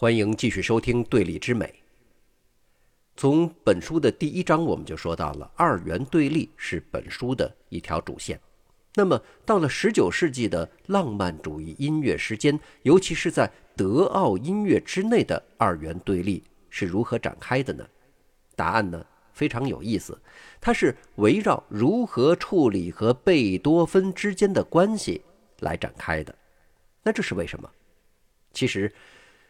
欢迎继续收听《对立之美》。从本书的第一章我们就说到了，二元对立是本书的一条主线。那么，到了十九世纪的浪漫主义音乐时间，尤其是在德奥音乐之内的二元对立是如何展开的呢？答案呢非常有意思，它是围绕如何处理和贝多芬之间的关系来展开的。那这是为什么？其实，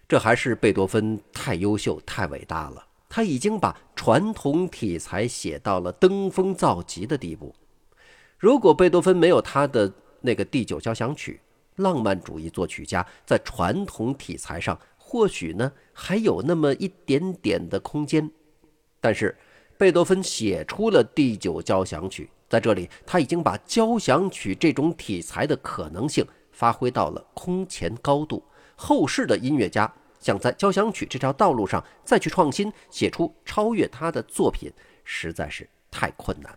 这还是贝多芬太优秀、太伟大了。他已经把传统题材写到了登峰造极的地步。如果贝多芬没有他的那个第九交响曲，浪漫主义作曲家在传统题材上或许呢还有那么一点点的空间。但是，贝多芬写出了第九交响曲，在这里他已经把交响曲这种题材的可能性发挥到了空前高度。后世的音乐家想在交响曲这条道路上再去创新，写出超越他的作品，实在是太困难。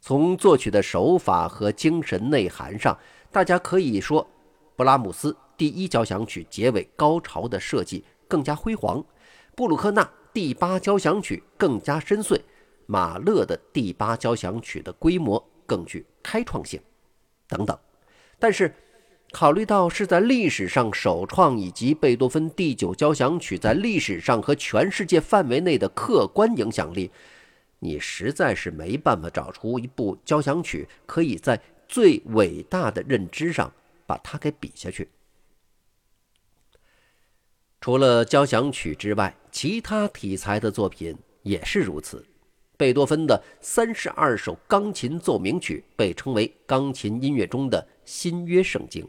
从作曲的手法和精神内涵上，大家可以说，布拉姆斯第一交响曲结尾高潮的设计更加辉煌，布鲁克纳第八交响曲更加深邃，马勒的第八交响曲的规模更具开创性，等等。但是，考虑到是在历史上首创，以及贝多芬第九交响曲在历史上和全世界范围内的客观影响力，你实在是没办法找出一部交响曲可以在最伟大的认知上把它给比下去。除了交响曲之外，其他题材的作品也是如此。贝多芬的三十二首钢琴奏鸣曲被称为钢琴音乐中的新约圣经。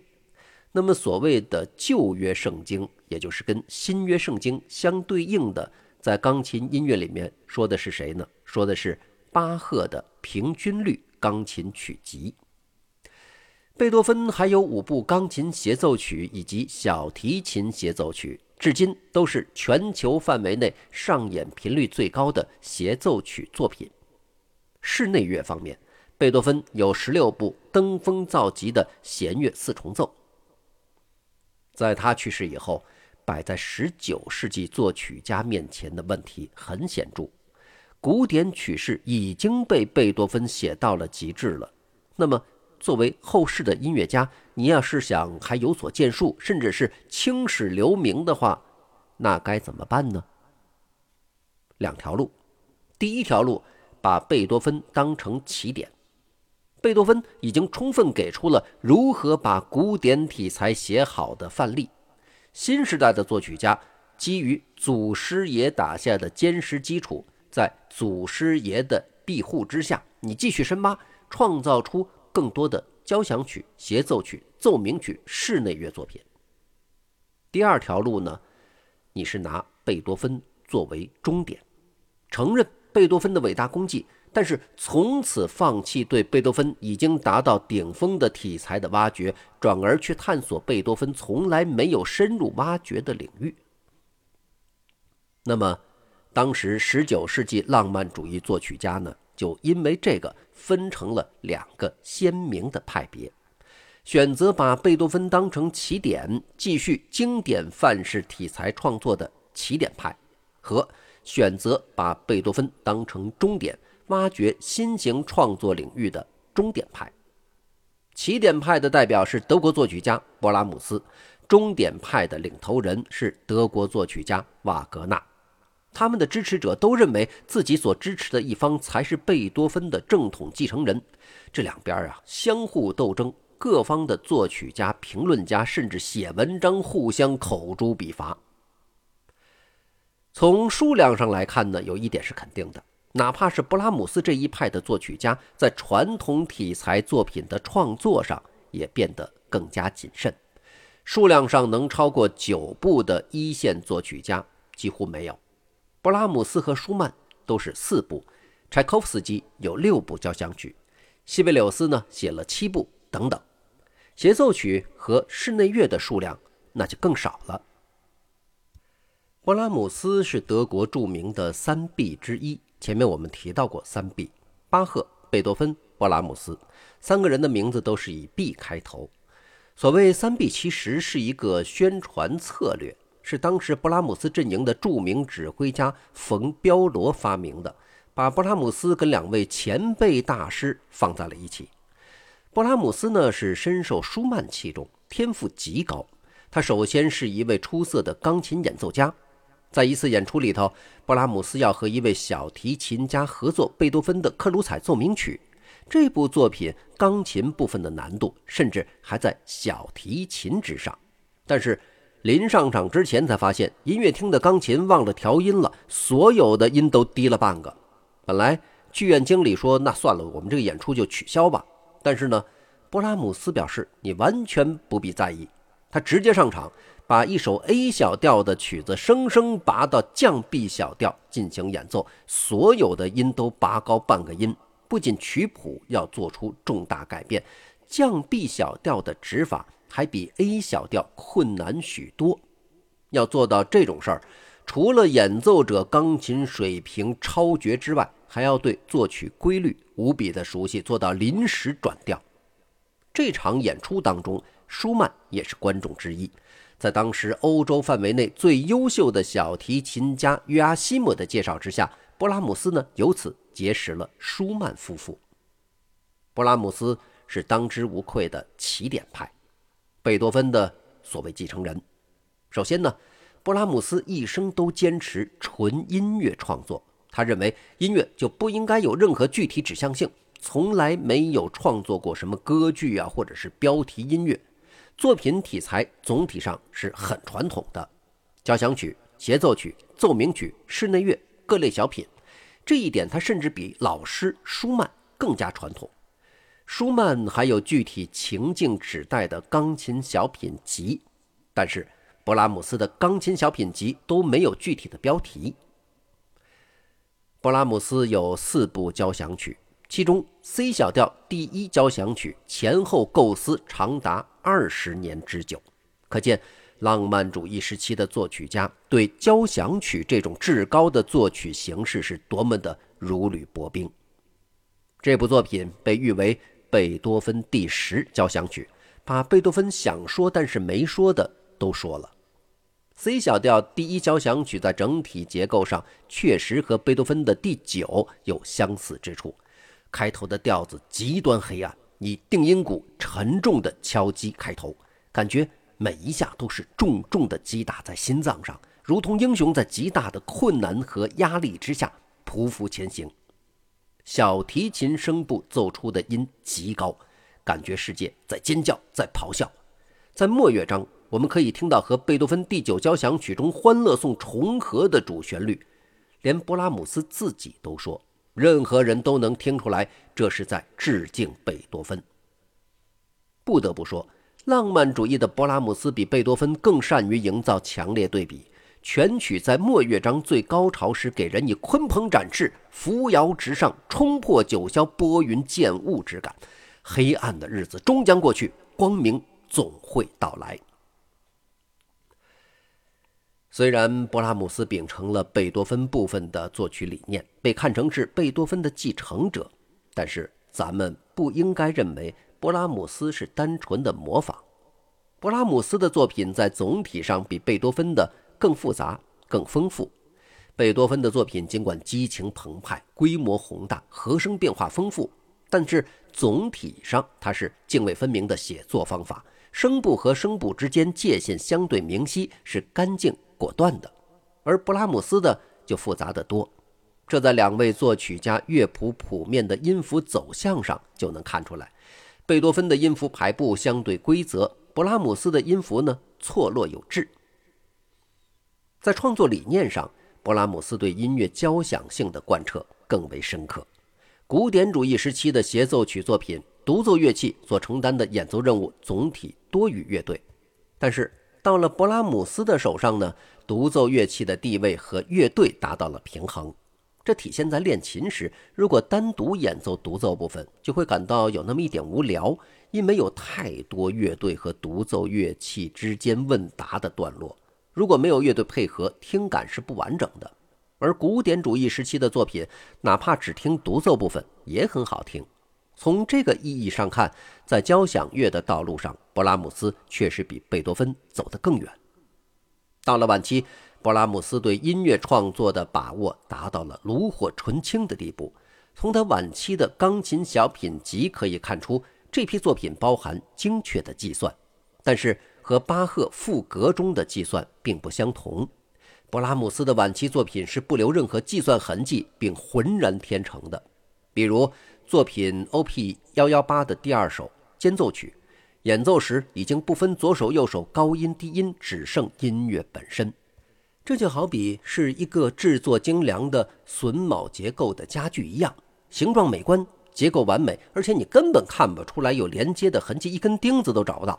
那么，所谓的旧约圣经，也就是跟新约圣经相对应的，在钢琴音乐里面说的是谁呢？说的是巴赫的平均律钢琴曲集。贝多芬还有五部钢琴协奏曲以及小提琴协奏曲，至今都是全球范围内上演频率最高的协奏曲作品。室内乐方面，贝多芬有十六部登峰造极的弦乐四重奏。在他去世以后，摆在十九世纪作曲家面前的问题很显著：古典曲式已经被贝多芬写到了极致了。那么，作为后世的音乐家，你要是想还有所建树，甚至是青史留名的话，那该怎么办呢？两条路：第一条路，把贝多芬当成起点。贝多芬已经充分给出了如何把古典题材写好的范例。新时代的作曲家基于祖师爷打下的坚实基础，在祖师爷的庇护之下，你继续深挖，创造出更多的交响曲、协奏曲、奏鸣曲、室内乐作品。第二条路呢，你是拿贝多芬作为终点，承认贝多芬的伟大功绩。但是从此放弃对贝多芬已经达到顶峰的题材的挖掘，转而去探索贝多芬从来没有深入挖掘的领域。那么，当时十九世纪浪漫主义作曲家呢，就因为这个分成了两个鲜明的派别：选择把贝多芬当成起点，继续经典范式题材创作的起点派，和选择把贝多芬当成终点。挖掘新型创作领域的终点派，起点派的代表是德国作曲家勃拉姆斯，终点派的领头人是德国作曲家瓦格纳。他们的支持者都认为自己所支持的一方才是贝多芬的正统继承人。这两边啊相互斗争，各方的作曲家、评论家甚至写文章互相口诛笔伐。从数量上来看呢，有一点是肯定的。哪怕是布拉姆斯这一派的作曲家，在传统题材作品的创作上也变得更加谨慎，数量上能超过九部的一线作曲家几乎没有。布拉姆斯和舒曼都是四部，柴可夫斯基有六部交响曲，西贝柳斯呢写了七部等等。协奏曲和室内乐的数量那就更少了。布拉姆斯是德国著名的三 B 之一。前面我们提到过三 B，巴赫、贝多芬、勃拉姆斯，三个人的名字都是以 B 开头。所谓三 B，其实是一个宣传策略，是当时勃拉姆斯阵营的著名指挥家冯彪罗发明的，把勃拉姆斯跟两位前辈大师放在了一起。勃拉姆斯呢是深受舒曼器重，天赋极高。他首先是一位出色的钢琴演奏家，在一次演出里头，布拉姆斯要和一位小提琴家合作贝多芬的《克鲁采奏鸣曲》。这部作品钢琴部分的难度甚至还在小提琴之上，但是临上场之前才发现音乐厅的钢琴忘了调音了，所有的音都低了半个。本来剧院经理说：“那算了，我们这个演出就取消吧。”但是呢，布拉姆斯表示：“你完全不必在意。”他直接上场，把一首 A 小调的曲子生生拔到降 B 小调进行演奏，所有的音都拔高半个音。不仅曲谱要做出重大改变，降 B 小调的指法还比 A 小调困难许多。要做到这种事儿，除了演奏者钢琴水平超绝之外，还要对作曲规律无比的熟悉，做到临时转调。这场演出当中，舒曼也是观众之一。在当时欧洲范围内最优秀的小提琴家约阿希姆的介绍之下，布拉姆斯呢由此。结识了舒曼夫妇。布拉姆斯是当之无愧的起点派，贝多芬的所谓继承人。首先呢，布拉姆斯一生都坚持纯音乐创作，他认为音乐就不应该有任何具体指向性，从来没有创作过什么歌剧啊，或者是标题音乐。作品题材总体上是很传统的，交响曲、协奏曲、奏鸣曲、室内乐各类小品。这一点，他甚至比老师舒曼更加传统。舒曼还有具体情境指代的钢琴小品集，但是勃拉姆斯的钢琴小品集都没有具体的标题。勃拉姆斯有四部交响曲，其中 C 小调第一交响曲前后构思长达二十年之久，可见。浪漫主义时期的作曲家对交响曲这种至高的作曲形式是多么的如履薄冰。这部作品被誉为贝多芬第十交响曲，把贝多芬想说但是没说的都说了。C 小调第一交响曲在整体结构上确实和贝多芬的第九有相似之处，开头的调子极端黑暗，以定音鼓沉重的敲击开头，感觉。每一下都是重重的击打在心脏上，如同英雄在极大的困难和压力之下匍匐前行。小提琴声部奏出的音极高，感觉世界在尖叫，在咆哮。在末乐章，我们可以听到和贝多芬第九交响曲中《欢乐颂》重合的主旋律，连勃拉姆斯自己都说，任何人都能听出来，这是在致敬贝多芬。不得不说。浪漫主义的勃拉姆斯比贝多芬更善于营造强烈对比。全曲在末乐章最高潮时，给人以鲲鹏展翅、扶摇直上、冲破九霄、拨云见雾之感。黑暗的日子终将过去，光明总会到来。虽然勃拉姆斯秉承了贝多芬部分的作曲理念，被看成是贝多芬的继承者，但是咱们不应该认为。勃拉姆斯是单纯的模仿，勃拉姆斯的作品在总体上比贝多芬的更复杂、更丰富。贝多芬的作品尽管激情澎湃、规模宏大、和声变化丰富，但是总体上它是泾渭分明的写作方法，声部和声部之间界限相对明晰，是干净果断的。而布拉姆斯的就复杂得多，这在两位作曲家乐谱谱面的音符走向上就能看出来。贝多芬的音符排布相对规则，布拉姆斯的音符呢错落有致。在创作理念上，布拉姆斯对音乐交响性的贯彻更为深刻。古典主义时期的协奏曲作品，独奏乐器所承担的演奏任务总体多于乐队，但是到了布拉姆斯的手上呢，独奏乐器的地位和乐队达到了平衡。这体现在练琴时，如果单独演奏独奏部分，就会感到有那么一点无聊，因为有太多乐队和独奏乐器之间问答的段落。如果没有乐队配合，听感是不完整的。而古典主义时期的作品，哪怕只听独奏部分也很好听。从这个意义上看，在交响乐的道路上，勃拉姆斯确实比贝多芬走得更远。到了晚期，勃拉姆斯对音乐创作的把握达到了炉火纯青的地步。从他晚期的钢琴小品集可以看出，这批作品包含精确的计算，但是和巴赫赋格中的计算并不相同。勃拉姆斯的晚期作品是不留任何计算痕迹，并浑然天成的。比如作品 O.P. 幺幺八的第二首间奏曲，演奏时已经不分左手右手，高音低音，只剩音乐本身。这就好比是一个制作精良的榫卯结构的家具一样，形状美观，结构完美，而且你根本看不出来有连接的痕迹，一根钉子都找不到。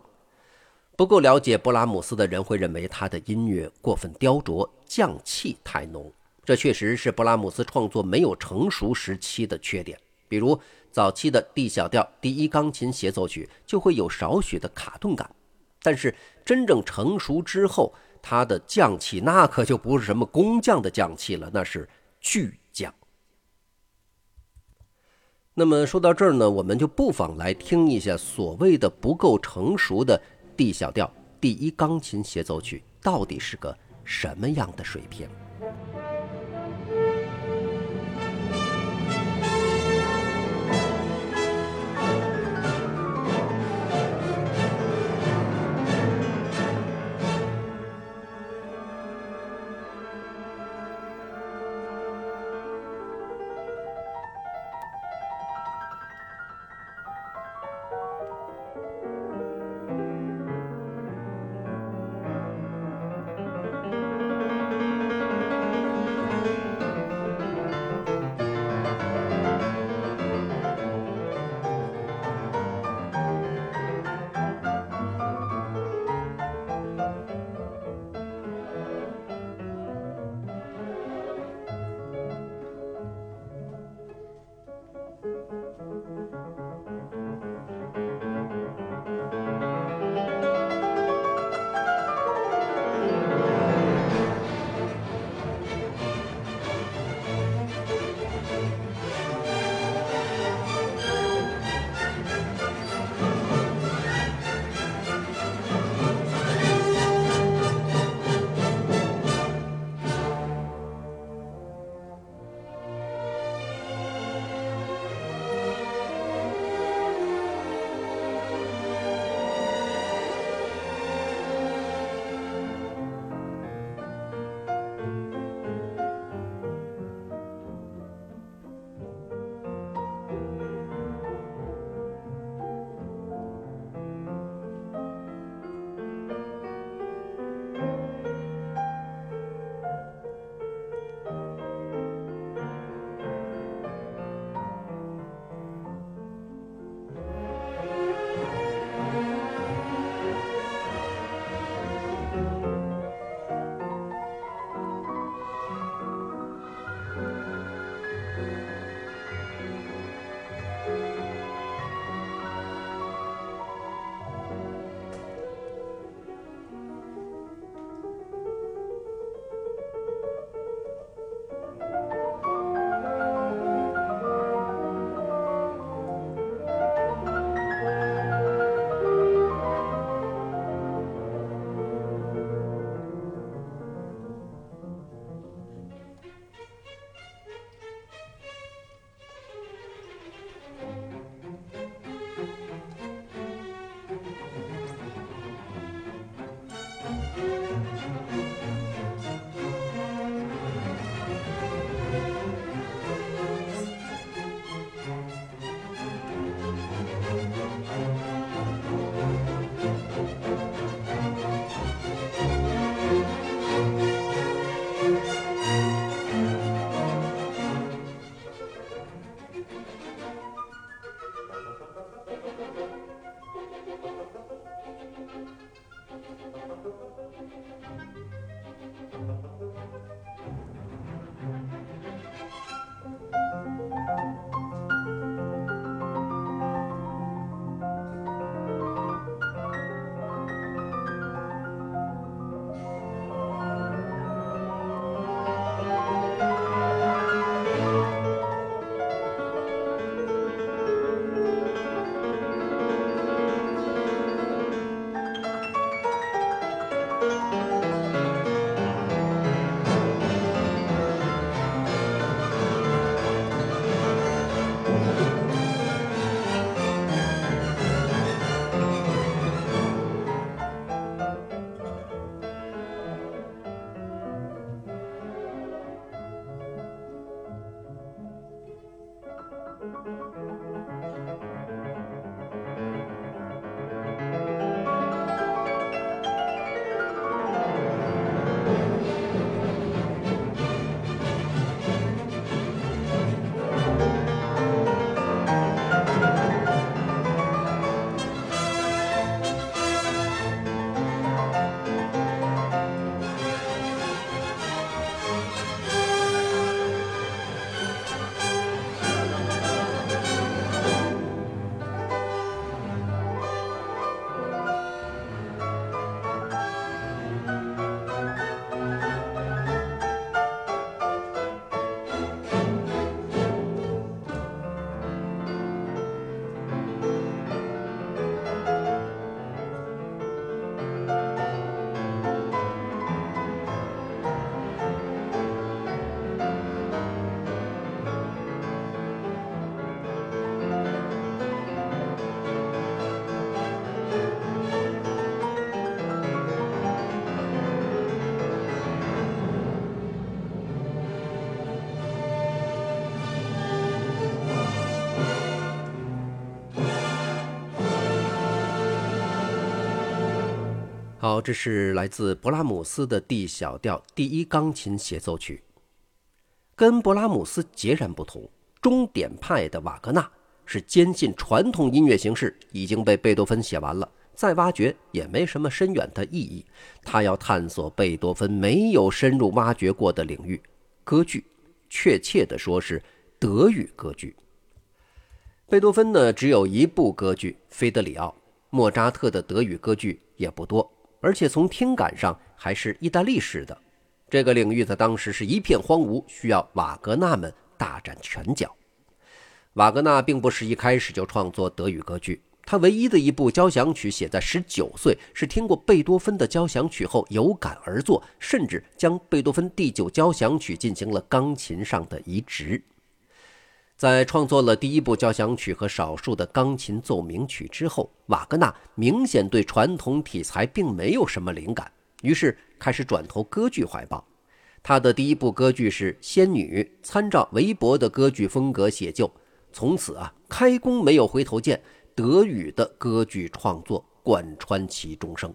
不够了解勃拉姆斯的人会认为他的音乐过分雕琢，匠气太浓。这确实是勃拉姆斯创作没有成熟时期的缺点。比如早期的 D 小调第一钢琴协奏曲就会有少许的卡顿感，但是真正成熟之后，他的匠气那可就不是什么工匠的匠气了，那是巨匠。那么说到这儿呢，我们就不妨来听一下所谓的不够成熟的。D 小调第一钢琴协奏曲到底是个什么样的水平？好，这是来自勃拉姆斯的 D 小调第一钢琴协奏曲。跟勃拉姆斯截然不同，终点派的瓦格纳是坚信传统音乐形式已经被贝多芬写完了，再挖掘也没什么深远的意义。他要探索贝多芬没有深入挖掘过的领域——歌剧，确切地说是德语歌剧。贝多芬呢，只有一部歌剧《菲德里奥》，莫扎特的德语歌剧也不多，而且从听感上还是意大利式的。这个领域在当时是一片荒芜，需要瓦格纳们大展拳脚。瓦格纳并不是一开始就创作德语歌剧，他唯一的一部交响曲写在十九岁，是听过贝多芬的交响曲后有感而作，甚至将贝多芬第九交响曲进行了钢琴上的移植。在创作了第一部交响曲和少数的钢琴奏鸣曲之后，瓦格纳明显对传统题材并没有什么灵感。于是开始转投歌剧怀抱，他的第一部歌剧是《仙女》，参照韦伯的歌剧风格写就。从此啊，开弓没有回头箭，德语的歌剧创作贯穿其终生。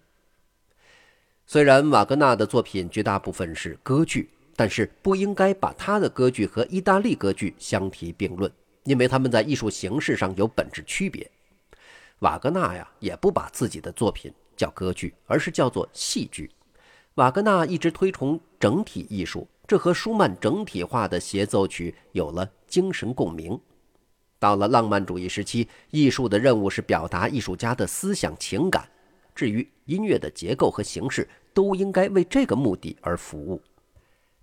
虽然瓦格纳的作品绝大部分是歌剧，但是不应该把他的歌剧和意大利歌剧相提并论，因为他们在艺术形式上有本质区别。瓦格纳呀，也不把自己的作品叫歌剧，而是叫做戏剧。瓦格纳一直推崇整体艺术，这和舒曼整体化的协奏曲有了精神共鸣。到了浪漫主义时期，艺术的任务是表达艺术家的思想情感，至于音乐的结构和形式，都应该为这个目的而服务。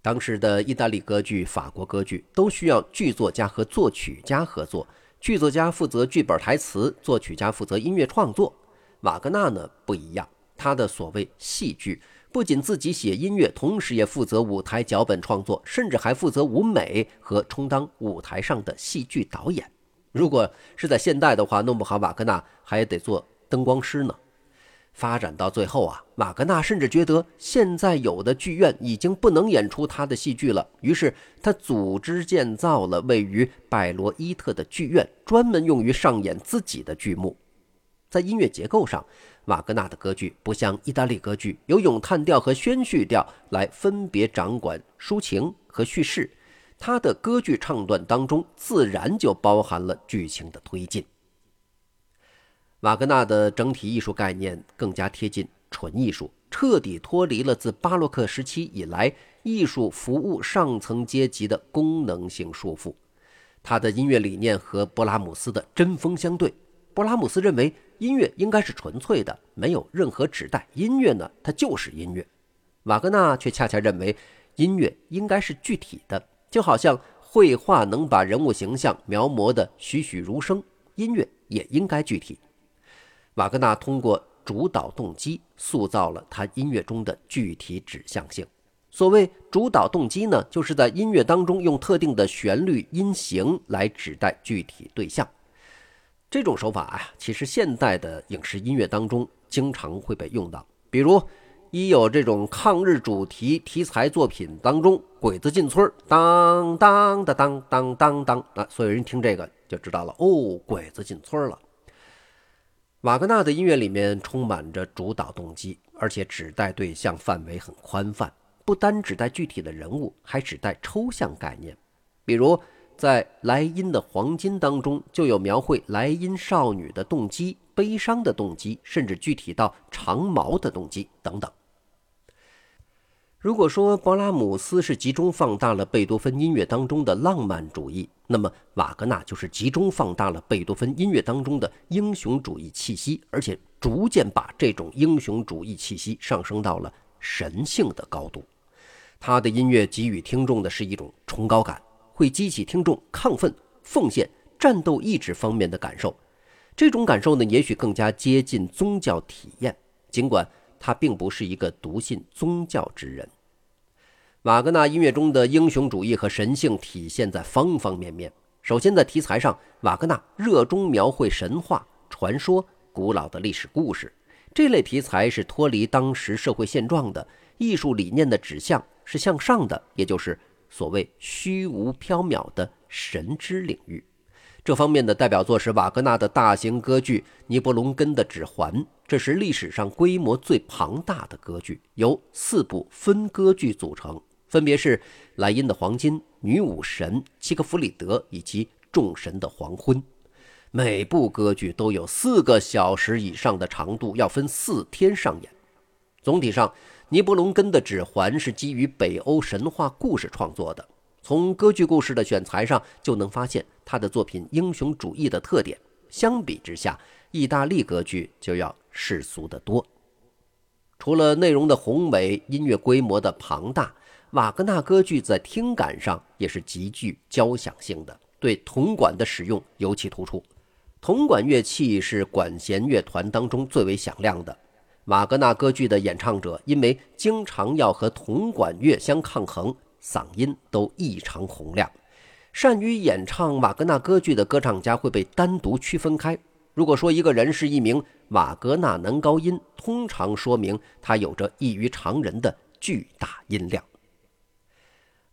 当时的意大利歌剧、法国歌剧都需要剧作家和作曲家合作，剧作家负责剧本台词，作曲家负责音乐创作。瓦格纳呢不一样，他的所谓戏剧。不仅自己写音乐，同时也负责舞台脚本创作，甚至还负责舞美和充当舞台上的戏剧导演。如果是在现代的话，弄不好瓦格纳还得做灯光师呢。发展到最后啊，瓦格纳甚至觉得现在有的剧院已经不能演出他的戏剧了，于是他组织建造了位于拜罗伊特的剧院，专门用于上演自己的剧目。在音乐结构上，瓦格纳的歌剧不像意大利歌剧有咏叹调和宣叙调来分别掌管抒情和叙事，他的歌剧唱段当中自然就包含了剧情的推进。瓦格纳的整体艺术概念更加贴近纯艺术，彻底脱离了自巴洛克时期以来艺术服务上层阶级的功能性束缚。他的音乐理念和勃拉姆斯的针锋相对。勃拉姆斯认为。音乐应该是纯粹的，没有任何指代。音乐呢，它就是音乐。瓦格纳却恰恰认为，音乐应该是具体的，就好像绘画能把人物形象描摹得栩栩如生，音乐也应该具体。瓦格纳通过主导动机塑造了他音乐中的具体指向性。所谓主导动机呢，就是在音乐当中用特定的旋律音型来指代具体对象。这种手法啊，其实现代的影视音乐当中经常会被用到。比如，一有这种抗日主题题材作品当中，鬼子进村当当的当当当当，啊，所有人听这个就知道了，哦，鬼子进村了。瓦格纳的音乐里面充满着主导动机，而且指代对象范围很宽泛，不单指代具体的人物，还指代抽象概念，比如。在莱茵的黄金当中，就有描绘莱茵少女的动机、悲伤的动机，甚至具体到长矛的动机等等。如果说勃拉姆斯是集中放大了贝多芬音乐当中的浪漫主义，那么瓦格纳就是集中放大了贝多芬音乐当中的英雄主义气息，而且逐渐把这种英雄主义气息上升到了神性的高度。他的音乐给予听众的是一种崇高感。会激起听众亢奋、奉献、战斗意志方面的感受，这种感受呢，也许更加接近宗教体验。尽管他并不是一个笃信宗教之人，瓦格纳音乐中的英雄主义和神性体现在方方面面。首先，在题材上，瓦格纳热衷描绘神话、传说、古老的历史故事，这类题材是脱离当时社会现状的。艺术理念的指向是向上的，也就是。所谓虚无缥缈的神之领域，这方面的代表作是瓦格纳的大型歌剧《尼伯龙根的指环》，这是历史上规模最庞大的歌剧，由四部分歌剧组成，分别是《莱茵的黄金》《女武神》《契克弗里德》以及《众神的黄昏》。每部歌剧都有四个小时以上的长度，要分四天上演。总体上，《尼伯龙根的指环》是基于北欧神话故事创作的。从歌剧故事的选材上就能发现他的作品英雄主义的特点。相比之下，意大利歌剧就要世俗得多。除了内容的宏伟、音乐规模的庞大，瓦格纳歌剧在听感上也是极具交响性的，对铜管的使用尤其突出。铜管乐器是管弦乐团当中最为响亮的。瓦格纳歌剧的演唱者因为经常要和铜管乐相抗衡。嗓音都异常洪亮，善于演唱瓦格纳歌剧的歌唱家会被单独区分开。如果说一个人是一名瓦格纳男高音，通常说明他有着异于常人的巨大音量。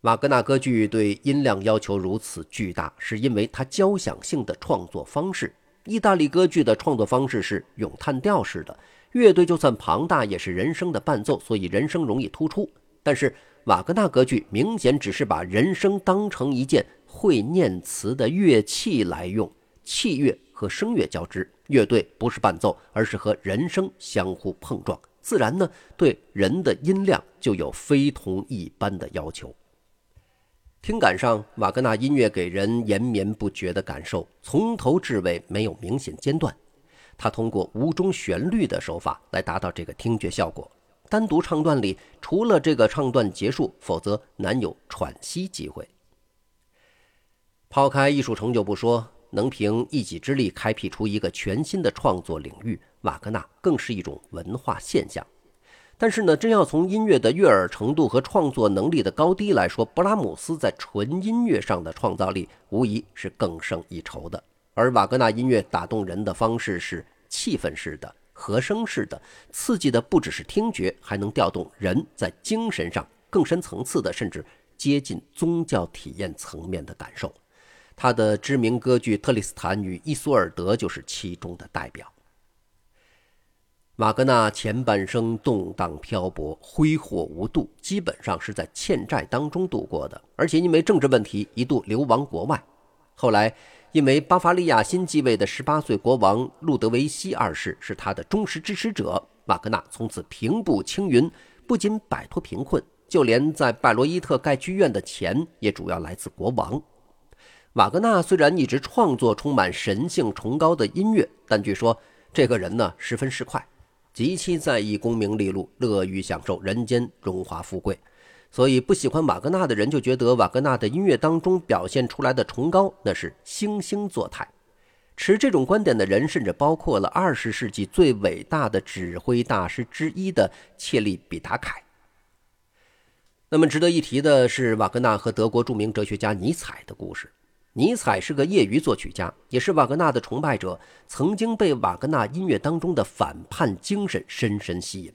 瓦格纳歌剧对音量要求如此巨大，是因为它交响性的创作方式。意大利歌剧的创作方式是咏叹调式的，乐队就算庞大，也是人声的伴奏，所以人声容易突出。但是瓦格纳歌剧明显只是把人声当成一件会念词的乐器来用，器乐和声乐交织，乐队不是伴奏，而是和人声相互碰撞，自然呢对人的音量就有非同一般的要求。听感上，瓦格纳音乐给人延绵不绝的感受，从头至尾没有明显间断，他通过无中旋律的手法来达到这个听觉效果。单独唱段里，除了这个唱段结束，否则难有喘息机会。抛开艺术成就不说，能凭一己之力开辟出一个全新的创作领域，瓦格纳更是一种文化现象。但是呢，真要从音乐的悦耳程度和创作能力的高低来说，布拉姆斯在纯音乐上的创造力无疑是更胜一筹的。而瓦格纳音乐打动人的方式是气氛式的。和声式的刺激的不只是听觉，还能调动人在精神上更深层次的，甚至接近宗教体验层面的感受。他的知名歌剧《特里斯坦与伊索尔德》就是其中的代表。瓦格纳前半生动荡漂泊、挥霍无度，基本上是在欠债当中度过的，而且因为政治问题一度流亡国外。后来。因为巴伐利亚新继位的十八岁国王路德维希二世是他的忠实支持者，瓦格纳从此平步青云，不仅摆脱贫困，就连在拜罗伊特盖剧院的钱也主要来自国王。瓦格纳虽然一直创作充满神性崇高的音乐，但据说这个人呢十分市侩，极其在意功名利禄，乐于享受人间荣华富贵。所以，不喜欢瓦格纳的人就觉得瓦格纳的音乐当中表现出来的崇高，那是惺惺作态。持这种观点的人，甚至包括了二十世纪最伟大的指挥大师之一的切利比达凯。那么，值得一提的是，瓦格纳和德国著名哲学家尼采的故事。尼采是个业余作曲家，也是瓦格纳的崇拜者，曾经被瓦格纳音乐当中的反叛精神深深吸引。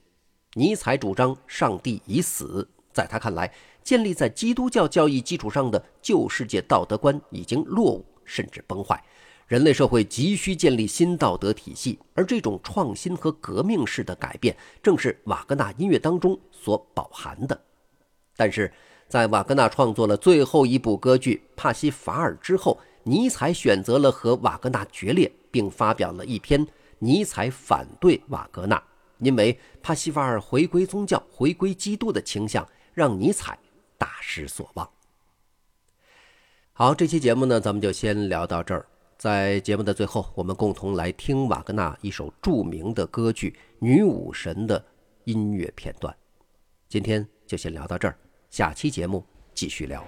尼采主张上帝已死。在他看来，建立在基督教教义基础上的旧世界道德观已经落伍，甚至崩坏。人类社会急需建立新道德体系，而这种创新和革命式的改变，正是瓦格纳音乐当中所饱含的。但是在瓦格纳创作了最后一部歌剧《帕西法尔》之后，尼采选择了和瓦格纳决裂，并发表了一篇尼采反对瓦格纳，因为帕西法尔回归宗教、回归基督的倾向。让尼采大失所望。好，这期节目呢，咱们就先聊到这儿。在节目的最后，我们共同来听瓦格纳一首著名的歌剧《女武神》的音乐片段。今天就先聊到这儿，下期节目继续聊。